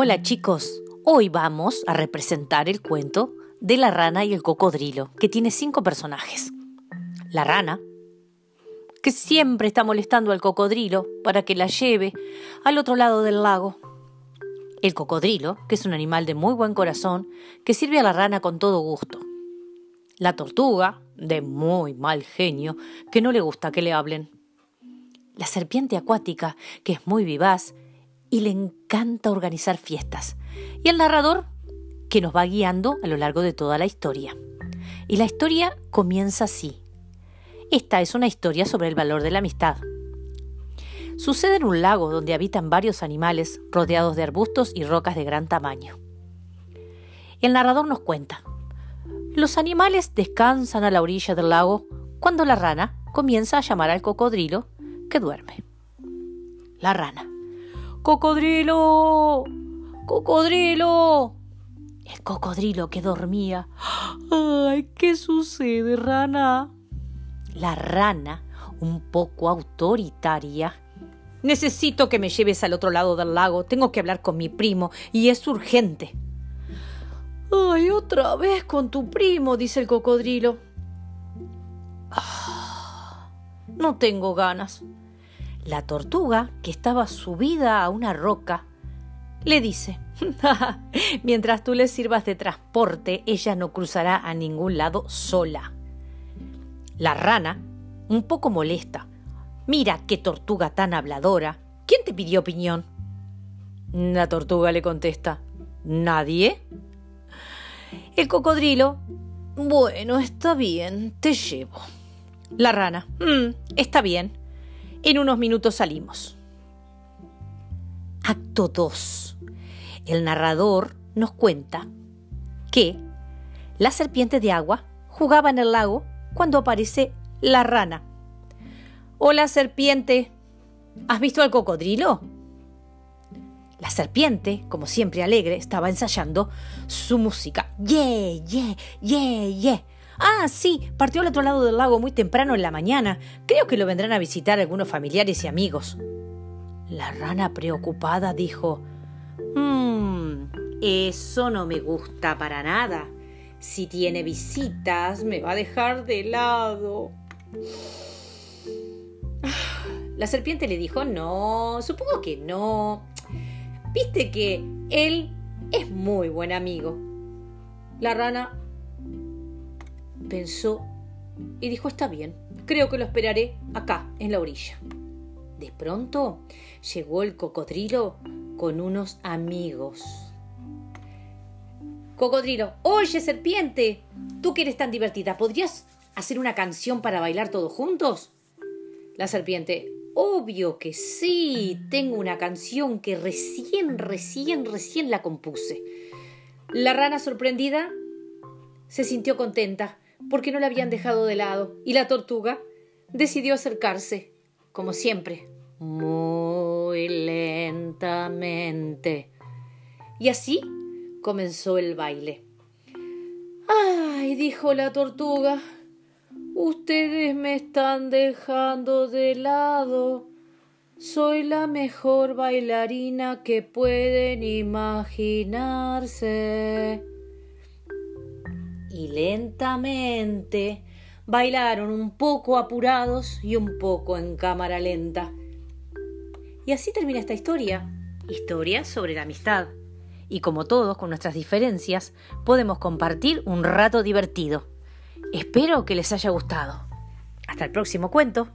Hola chicos, hoy vamos a representar el cuento de la rana y el cocodrilo, que tiene cinco personajes. La rana, que siempre está molestando al cocodrilo para que la lleve al otro lado del lago. El cocodrilo, que es un animal de muy buen corazón, que sirve a la rana con todo gusto. La tortuga, de muy mal genio, que no le gusta que le hablen. La serpiente acuática, que es muy vivaz y le encanta organizar fiestas. Y el narrador que nos va guiando a lo largo de toda la historia. Y la historia comienza así. Esta es una historia sobre el valor de la amistad. Sucede en un lago donde habitan varios animales rodeados de arbustos y rocas de gran tamaño. El narrador nos cuenta. Los animales descansan a la orilla del lago cuando la rana comienza a llamar al cocodrilo que duerme. La rana. ¡Cocodrilo! ¡Cocodrilo! El cocodrilo que dormía. ¡Ay, qué sucede, rana! La rana, un poco autoritaria. Necesito que me lleves al otro lado del lago. Tengo que hablar con mi primo y es urgente. ¡Ay, otra vez con tu primo! dice el cocodrilo. Ah, no tengo ganas. La tortuga, que estaba subida a una roca, le dice, mientras tú le sirvas de transporte, ella no cruzará a ningún lado sola. La rana, un poco molesta, mira qué tortuga tan habladora. ¿Quién te pidió opinión? La tortuga le contesta, ¿nadie? El cocodrilo, bueno, está bien, te llevo. La rana, mm, está bien, en unos minutos salimos. Acto 2. El narrador nos cuenta que la serpiente de agua jugaba en el lago cuando aparece la rana. Hola serpiente, ¿has visto al cocodrilo? La serpiente, como siempre alegre, estaba ensayando su música. ¡Yeah, yeah, yeah, yeah! Ah, sí, partió al otro lado del lago muy temprano en la mañana. Creo que lo vendrán a visitar algunos familiares y amigos. La rana preocupada dijo Mmm, eso no me gusta para nada. Si tiene visitas, me va a dejar de lado. La serpiente le dijo No, supongo que no. Viste que él es muy buen amigo. La rana pensó y dijo está bien, creo que lo esperaré acá, en la orilla. De pronto llegó el cocodrilo con unos amigos. Cocodrilo, oye serpiente, tú que eres tan divertida, ¿podrías hacer una canción para bailar todos juntos? La serpiente, obvio que sí, tengo una canción que recién, recién, recién la compuse. La rana sorprendida se sintió contenta porque no la habían dejado de lado, y la tortuga decidió acercarse, como siempre, muy lentamente. Y así comenzó el baile. Ay, dijo la tortuga, ustedes me están dejando de lado. Soy la mejor bailarina que pueden imaginarse y lentamente bailaron un poco apurados y un poco en cámara lenta. Y así termina esta historia, historia sobre la amistad. Y como todos, con nuestras diferencias, podemos compartir un rato divertido. Espero que les haya gustado. Hasta el próximo cuento.